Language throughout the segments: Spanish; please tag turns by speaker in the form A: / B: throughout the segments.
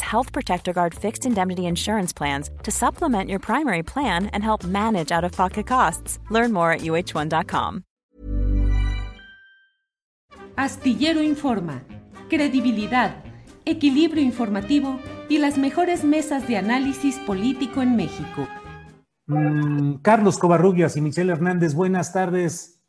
A: Health Protector Guard fixed indemnity insurance plans to supplement your primary plan and help manage out of pocket costs. Learn more at uh1.com.
B: Astillero Informa, credibilidad, equilibrio informativo y las mejores mesas de análisis político en México.
C: Mm, Carlos Covarrubias y Michelle Hernández, buenas tardes.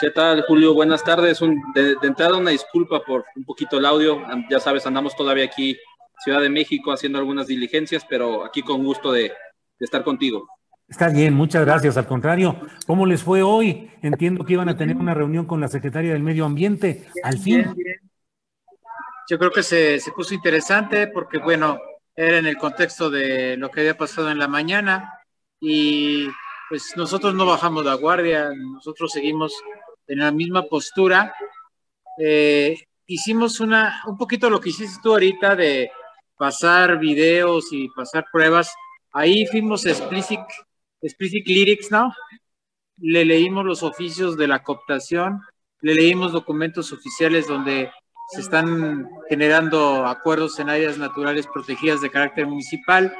D: ¿Qué tal, Julio? Buenas tardes. Un, de, de, entrada, una disculpa por un poquito el audio. Ya sabes, andamos todavía aquí, Ciudad de México, haciendo algunas diligencias, pero aquí con gusto de, de estar contigo.
C: Está bien, muchas gracias. Al contrario, ¿cómo les fue hoy? Entiendo que iban a tener una reunión con la Secretaria del Medio Ambiente. Al fin.
E: Bien, bien. Yo creo que se, se puso interesante porque, bueno, era en el contexto de lo que había pasado en la mañana y pues nosotros no bajamos la guardia, nosotros seguimos en la misma postura. Eh, hicimos una, un poquito lo que hiciste tú ahorita de pasar videos y pasar pruebas. Ahí fuimos explicit, explicit lyrics, ¿no? Le leímos los oficios de la cooptación, le leímos documentos oficiales donde se están generando acuerdos en áreas naturales protegidas de carácter municipal.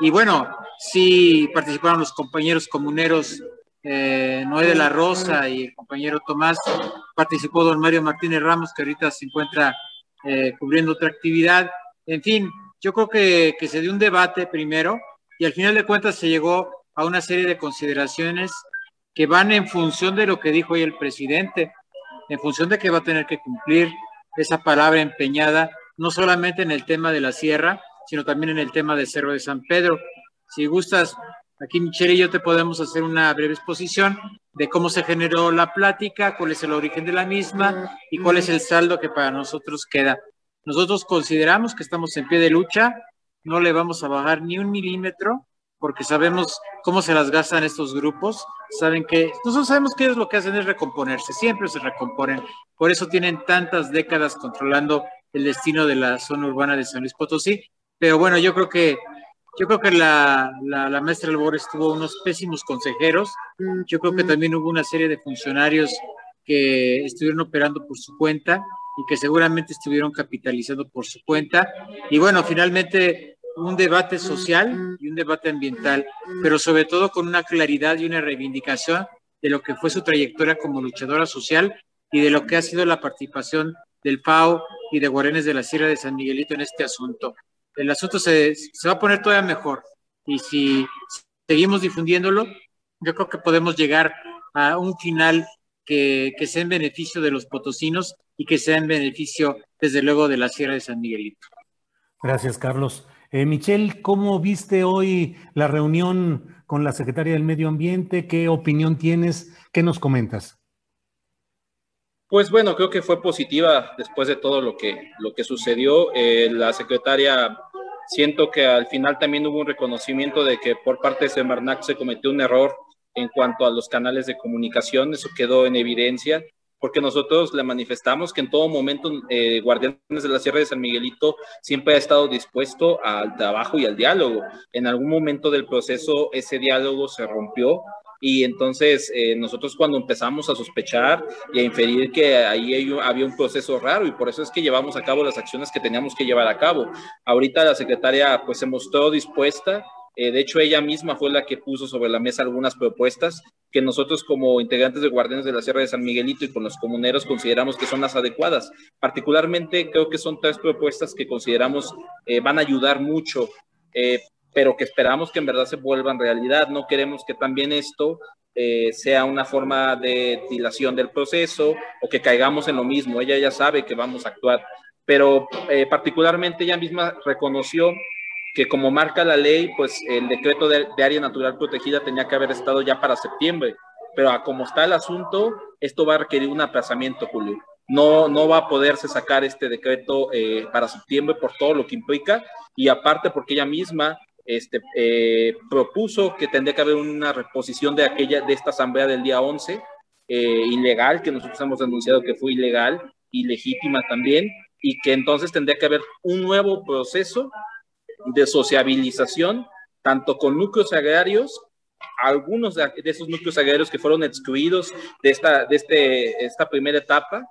E: Y bueno, sí participaron los compañeros comuneros eh, Noé de la Rosa y el compañero Tomás, participó don Mario Martínez Ramos, que ahorita se encuentra eh, cubriendo otra actividad. En fin, yo creo que, se dio un debate primero y al final de cuentas se llegó a una serie de consideraciones que van en función de lo que dijo hoy el presidente, en función de que va a tener que cumplir esa palabra empeñada, no solamente en el tema de la sierra, sino también en el tema de Cerro de San Pedro. Si gustas, aquí Michelle y yo te podemos hacer una breve exposición de cómo se generó la plática, cuál es el origen de la misma y cuál es el saldo que para nosotros queda. Nosotros consideramos que estamos en pie de lucha, no le vamos a bajar ni un milímetro, porque sabemos cómo se las gastan estos grupos, saben que nosotros sabemos que ellos lo que hacen es recomponerse, siempre se recomponen, por eso tienen tantas décadas controlando el destino de la zona urbana de San Luis Potosí, pero bueno, yo creo que yo creo que la, la, la maestra Albores tuvo unos pésimos consejeros, yo creo que también hubo una serie de funcionarios que estuvieron operando por su cuenta y que seguramente estuvieron capitalizando por su cuenta, y bueno, finalmente un debate social y un debate ambiental, pero sobre todo con una claridad y una reivindicación de lo que fue su trayectoria como luchadora social y de lo que ha sido la participación del FAO y de Guarenes de la Sierra de San Miguelito en este asunto. El asunto se, se va a poner todavía mejor y si seguimos difundiéndolo, yo creo que podemos llegar a un final que, que sea en beneficio de los potosinos y que sea en beneficio, desde luego, de la Sierra de San Miguelito.
C: Gracias, Carlos. Eh, Michelle, ¿cómo viste hoy la reunión con la secretaria del Medio Ambiente? ¿Qué opinión tienes? ¿Qué nos comentas?
D: Pues bueno, creo que fue positiva después de todo lo que, lo que sucedió. Eh, la secretaria, siento que al final también hubo un reconocimiento de que por parte de Semarnac se cometió un error en cuanto a los canales de comunicación, eso quedó en evidencia porque nosotros le manifestamos que en todo momento eh, Guardianes de la Sierra de San Miguelito siempre ha estado dispuesto al trabajo y al diálogo. En algún momento del proceso ese diálogo se rompió y entonces eh, nosotros cuando empezamos a sospechar y a inferir que ahí había un proceso raro y por eso es que llevamos a cabo las acciones que teníamos que llevar a cabo. Ahorita la secretaria pues se mostró dispuesta eh, de hecho, ella misma fue la que puso sobre la mesa algunas propuestas que nosotros como integrantes de Guardianes de la Sierra de San Miguelito y con los comuneros consideramos que son las adecuadas. Particularmente creo que son tres propuestas que consideramos eh, van a ayudar mucho. Eh, pero que esperamos que en verdad se vuelvan realidad. No queremos que también esto eh, sea una forma de dilación del proceso o que caigamos en lo mismo. Ella ya sabe que vamos a actuar, pero eh, particularmente ella misma reconoció que como marca la ley, pues el decreto de, de, área natural protegida tenía que haber estado ya para septiembre, pero a como está el asunto, esto va a requerir un aplazamiento, Julio. No, no va a poderse sacar este decreto eh, para septiembre por todo lo que implica y aparte porque ella misma este, eh, propuso que tendría que haber una reposición de aquella de esta asamblea del día 11 eh, ilegal que nosotros hemos denunciado que fue ilegal ilegítima también y que entonces tendría que haber un nuevo proceso de sociabilización tanto con núcleos agrarios algunos de, esos núcleos agrarios que fueron excluidos de esta de este esta primera etapa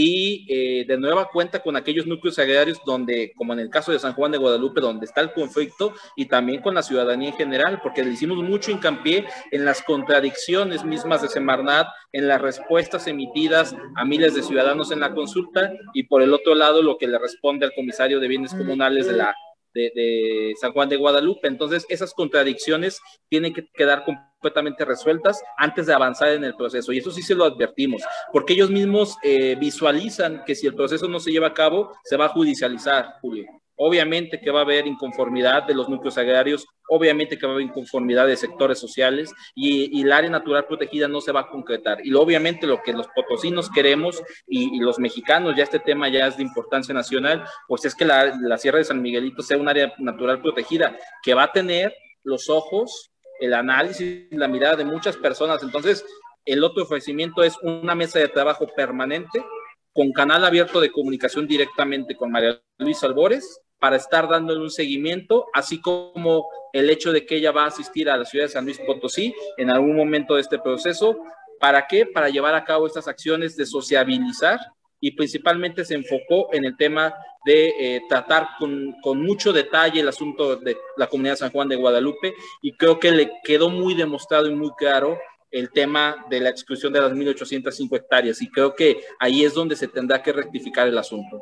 D: y eh, de nueva cuenta con aquellos núcleos agrarios donde, como en el caso de San Juan de Guadalupe, donde está el conflicto y también con la ciudadanía en general, porque le hicimos mucho hincapié en las contradicciones mismas de Semarnat, en las respuestas emitidas a miles de ciudadanos en la consulta y por el otro lado lo que le responde al comisario de bienes comunales de la de, San Juan de Guadalupe. Entonces, esas contradicciones tienen que quedar completamente resueltas antes de avanzar en el proceso. Y eso sí se lo advertimos, porque ellos mismos eh, visualizan que si el proceso no se lleva a cabo, se va a judicializar, Julio. Obviamente que va a haber inconformidad de los núcleos agrarios, obviamente que va a haber inconformidad de sectores sociales y, el área natural protegida no se va a concretar. Y obviamente lo que los potosinos queremos y, los mexicanos, ya este tema ya es de importancia nacional, pues es que la, la Sierra de San Miguelito sea un área natural protegida que va a tener los ojos, el análisis, la mirada de muchas personas. Entonces, el otro ofrecimiento es una mesa de trabajo permanente con canal abierto de comunicación directamente con María Luisa Albores para estar dándole un seguimiento, así como el hecho de que ella va a asistir a la ciudad de San Luis Potosí en algún momento de este proceso. ¿Para qué? Para llevar a cabo estas acciones de sociabilizar y principalmente se enfocó en el tema de eh, tratar con, con, mucho detalle el asunto de la comunidad de San Juan de Guadalupe y creo que le quedó muy demostrado y muy claro el tema de la exclusión de las 1.805 hectáreas y creo que ahí es donde se tendrá que rectificar el asunto.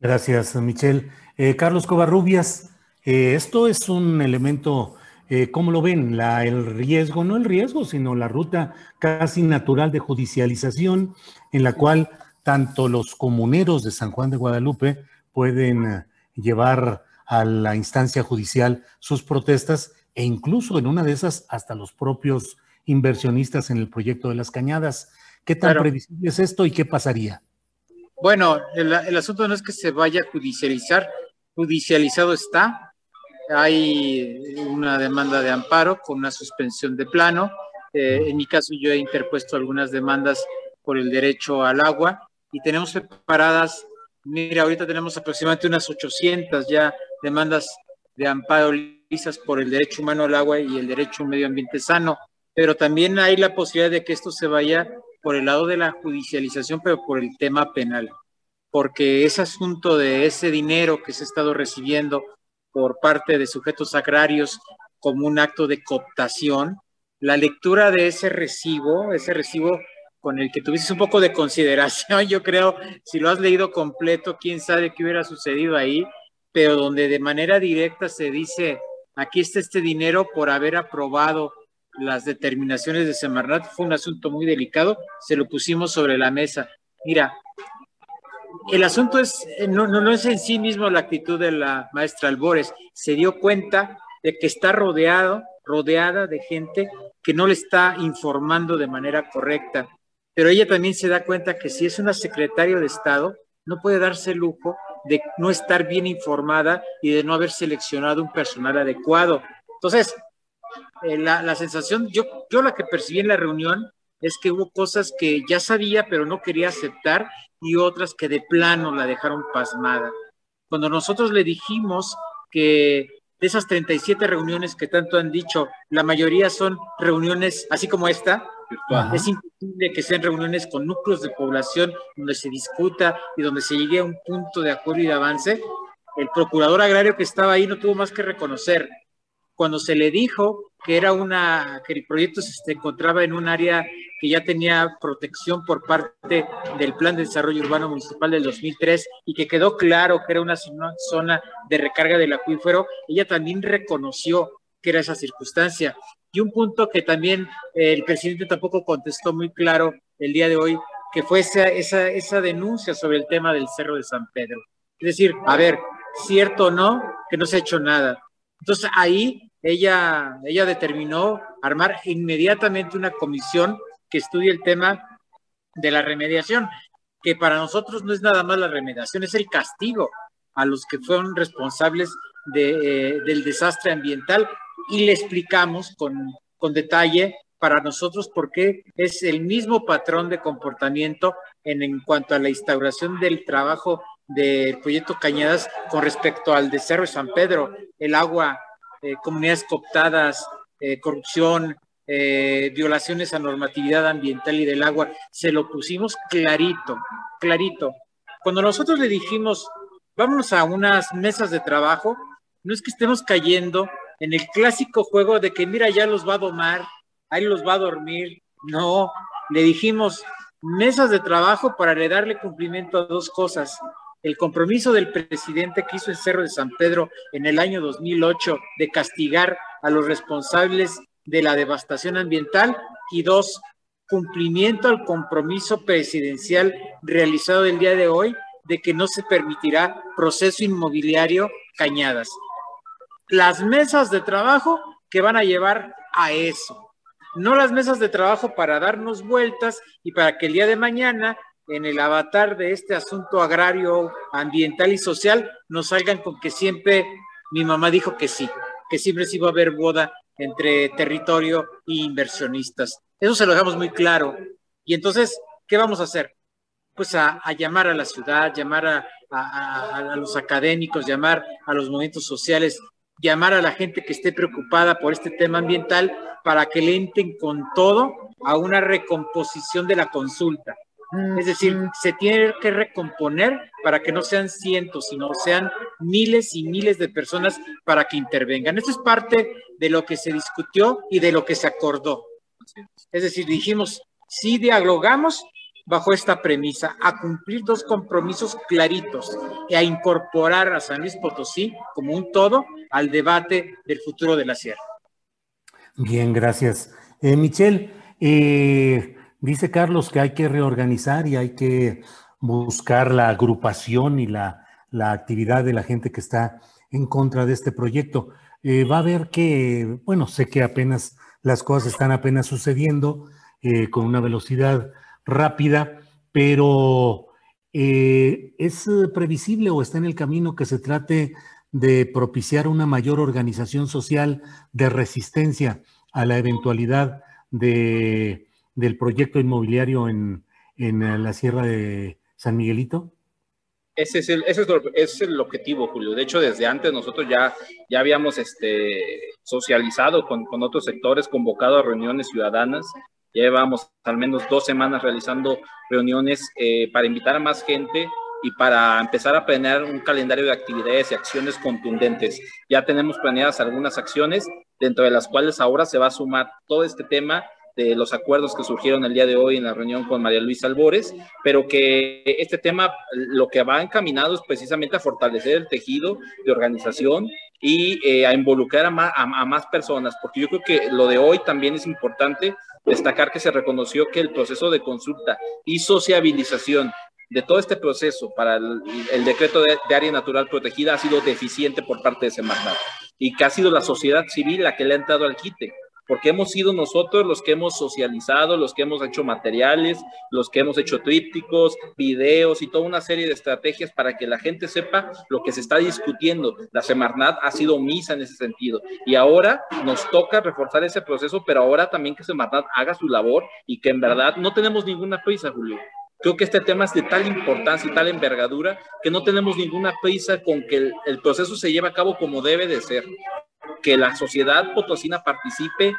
C: Gracias, Michelle. Eh, Carlos Covarrubias, eh, esto es un elemento, eh, ¿cómo lo ven? La, el riesgo, no el riesgo, sino la ruta casi natural de judicialización en la cual tanto los comuneros de San Juan de Guadalupe pueden eh, llevar a la instancia judicial sus protestas e incluso en una de esas hasta los propios inversionistas en el proyecto de las cañadas. ¿Qué tan previsible es esto y qué pasaría?
E: Bueno, el, asunto no es que se vaya a judicializar, judicializado está. Hay una demanda de amparo con una suspensión de plano. Eh, en mi caso, yo he interpuesto algunas demandas por el derecho al agua y tenemos preparadas, mira, ahorita tenemos aproximadamente unas 800 ya demandas de amparo lisas por el derecho humano al agua y el derecho a un medio ambiente sano, pero también hay la posibilidad de que esto se vaya por el lado de la judicialización, pero por el tema penal, porque ese asunto de ese dinero que se ha estado recibiendo por parte de sujetos agrarios como un acto de cooptación, la lectura de ese recibo, ese recibo con el que tuviste un poco de consideración, yo creo, si lo has leído completo, quién sabe qué hubiera sucedido ahí, pero donde de manera directa se dice, aquí está este dinero por haber aprobado las determinaciones de Semarnat fue un asunto muy delicado, se lo pusimos sobre la mesa. Mira, el asunto es, no, no, es en sí mismo la actitud de la maestra Albores, se dio cuenta de que está rodeado, rodeada de gente que no le está informando de manera correcta, pero ella también se da cuenta que si es una secretaria de Estado, no puede darse el lujo de no estar bien informada y de no haber seleccionado un personal adecuado. Entonces, eh, la, sensación, yo, yo la que percibí en la reunión es que hubo cosas que ya sabía pero no quería aceptar y otras que de plano la dejaron pasmada. Cuando nosotros le dijimos que de esas 37 reuniones que tanto han dicho, la mayoría son reuniones así como esta, es imposible que sean reuniones con núcleos de población donde se discuta y donde se llegue a un punto de acuerdo y de avance. El procurador agrario que estaba ahí no tuvo más que reconocer cuando se le dijo que era una, que el proyecto se encontraba en un área que ya tenía protección por parte del Plan de Desarrollo Urbano Municipal del 2003 y que quedó claro que era una zona de recarga del acuífero, ella también reconoció que era esa circunstancia. Y un punto que también el presidente tampoco contestó muy claro el día de hoy, que fue esa, esa, esa denuncia sobre el tema del Cerro de San Pedro. Es decir, a ver, cierto o no, que no se ha hecho nada. Entonces ahí ella, ella determinó armar inmediatamente una comisión que estudie el tema de la remediación, que para nosotros no es nada más la remediación, es el castigo a los que fueron responsables eh, del desastre ambiental y le explicamos con, con detalle para nosotros por qué es el mismo patrón de comportamiento en, en cuanto a la instauración del trabajo del proyecto Cañadas con respecto al de Cerro San Pedro, el agua, eh, comunidades cooptadas, eh, corrupción, violaciones a normatividad ambiental y del agua, se lo pusimos clarito, clarito. Cuando nosotros le dijimos, vámonos a unas mesas de trabajo, no es que estemos cayendo en el clásico juego de que mira, ya los va a domar, ahí los va a dormir. No, le dijimos mesas de trabajo para darle cumplimiento a dos cosas. El compromiso del presidente que hizo el Cerro de San Pedro en el año 2008 de castigar a los responsables de la devastación ambiental y dos, cumplimiento al compromiso presidencial realizado el día de hoy de que no se permitirá proceso inmobiliario Cañadas. Las mesas de trabajo que van a llevar a eso, no las mesas de trabajo para darnos vueltas y para que el día de mañana en el avatar de este asunto agrario, ambiental y social nos salgan con que siempre mi mamá dijo que sí, que siempre se iba a haber boda entre territorio e inversionistas. Eso se lo dejamos muy claro. Y entonces, ¿qué vamos a hacer? Pues a, llamar a la ciudad, llamar a, los académicos, llamar a los movimientos sociales, llamar a la gente que esté preocupada por este tema ambiental para que le entren con todo a una recomposición de la consulta. Es decir, se tiene que recomponer para que no sean cientos, sino sean miles y miles de personas para que intervengan. Esto es parte de lo que se discutió y de lo que se acordó. Es decir, dijimos, si dialogamos bajo esta premisa, a cumplir dos compromisos claritos y a incorporar a San Luis Potosí como un todo al debate del futuro de la sierra.
C: Bien, gracias. Eh, Michelle, eh, Dice Carlos que hay que reorganizar y hay que buscar la agrupación y la, actividad de la gente que está en contra de este proyecto. Eh, va a haber que, bueno, sé que apenas las cosas están apenas sucediendo eh, con una velocidad rápida, pero eh, ¿es previsible o está en el camino que se trate de propiciar una mayor organización social de resistencia a la eventualidad de del proyecto inmobiliario en, en la Sierra de San Miguelito?
D: Ese es, el, ese, es el, objetivo, Julio. De hecho, desde antes nosotros ya, ya habíamos este, socializado con, con otros sectores, convocado a reuniones ciudadanas. Llevamos al menos dos semanas realizando reuniones eh, para invitar a más gente y para empezar a planear un calendario de actividades y acciones contundentes. Ya tenemos planeadas algunas acciones, dentro de las cuales ahora se va a sumar todo este tema de los acuerdos que surgieron el día de hoy en la reunión con María Luisa Albores, pero que este tema lo que va encaminado es precisamente a fortalecer el tejido de organización y eh, a involucrar a más, a más personas, porque yo creo que lo de hoy también es importante destacar que se reconoció que el proceso de consulta y sociabilización de todo este proceso para el, decreto de, área natural protegida ha sido deficiente por parte de Semarnat y que ha sido la sociedad civil la que le ha entrado al quite porque hemos sido nosotros los que hemos socializado, los que hemos hecho materiales, los que hemos hecho trípticos, videos y toda una serie de estrategias para que la gente sepa lo que se está discutiendo. La Semarnat ha sido misa en ese sentido y ahora nos toca reforzar ese proceso, pero ahora también que Semarnat haga su labor y que en verdad no tenemos ninguna prisa, Julio. Creo que este tema es de tal importancia y tal envergadura que no tenemos ninguna prisa con que el, el proceso se lleve a cabo como debe de ser que la sociedad potosina participe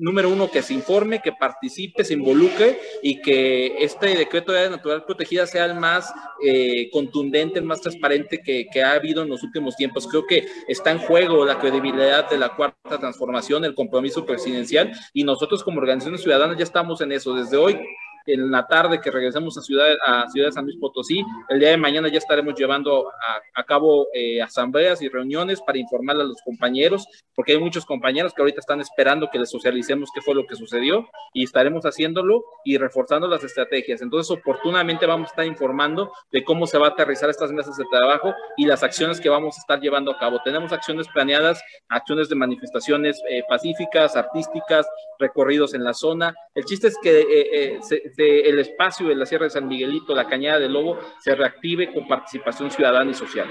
D: número uno, que se informe, que participe, se involucre y que este decreto de área natural protegida sea el más eh, contundente, el más transparente que, que, ha habido en los últimos tiempos. Creo que está en juego la credibilidad de la cuarta transformación, el compromiso presidencial y nosotros como organizaciones ciudadanas ya estamos en eso. Desde hoy en la tarde que regresemos a Ciudad, a Ciudad de San Luis Potosí. El día de mañana ya estaremos llevando a, cabo eh, asambleas y reuniones para informar a los compañeros, porque hay muchos compañeros que ahorita están esperando que les socialicemos qué fue lo que sucedió y estaremos haciéndolo y reforzando las estrategias. Entonces, oportunamente vamos a estar informando de cómo se va a aterrizar estas mesas de trabajo y las acciones que vamos a estar llevando a cabo. Tenemos acciones planeadas, acciones de manifestaciones eh, pacíficas, artísticas, recorridos en la zona. El chiste es que eh, se, el espacio de la Sierra de San Miguelito, la Cañada del Lobo, se reactive con participación ciudadana y social.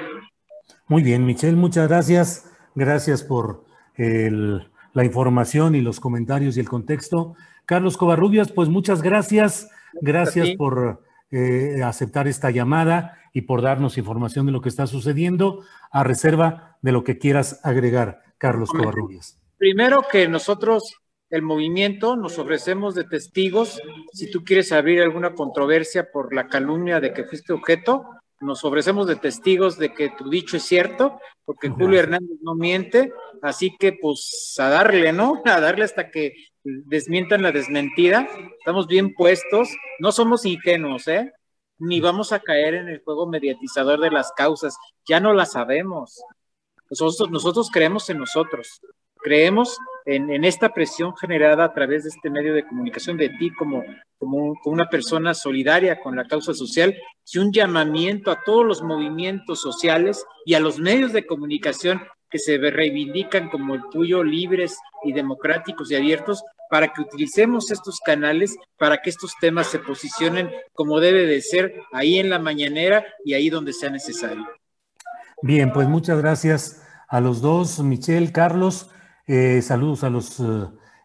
C: Muy bien, Michelle, muchas gracias. Gracias por la información y los comentarios y el contexto. Carlos Covarrubias, pues muchas gracias. Gracias por eh, aceptar esta llamada y por darnos información de lo que está sucediendo, a reserva de lo que quieras agregar, Carlos Covarrubias.
E: Primero que nosotros el movimiento, nos ofrecemos de testigos. Si tú quieres abrir alguna controversia por la calumnia de que fuiste objeto, nos ofrecemos de testigos de que tu dicho es cierto, porque Julio Hernández no miente, así que pues a darle, ¿no? A darle hasta que desmientan la desmentida. Estamos bien puestos, no somos ingenuos, ¿eh? Ni vamos a caer en el juego mediatizador de las causas, ya no la sabemos. Nosotros, nosotros creemos en nosotros, creemos en, esta presión generada a través de este medio de comunicación de ti como, como, una persona solidaria con la causa social y un llamamiento a todos los movimientos sociales y a los medios de comunicación que se reivindican como el tuyo, libres y democráticos y abiertos, para que utilicemos estos canales para que estos temas se posicionen como debe de ser ahí en la mañanera y ahí donde sea necesario.
C: Bien, pues muchas gracias a los dos, Michelle, Carlos. Eh, saludos a los eh,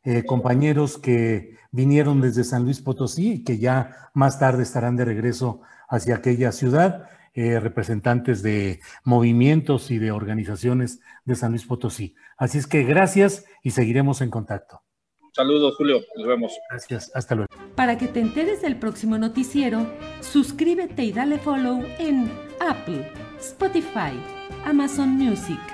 C: eh, compañeros que vinieron desde San Luis Potosí y que ya más tarde estarán de regreso hacia aquella ciudad, representantes de movimientos y de organizaciones de San Luis Potosí. Así es que gracias y seguiremos en contacto.
D: Saludos, Julio. Nos vemos.
C: Gracias. Hasta luego.
B: Para que te enteres del próximo noticiero, suscríbete y dale follow en Apple, Spotify, Amazon Music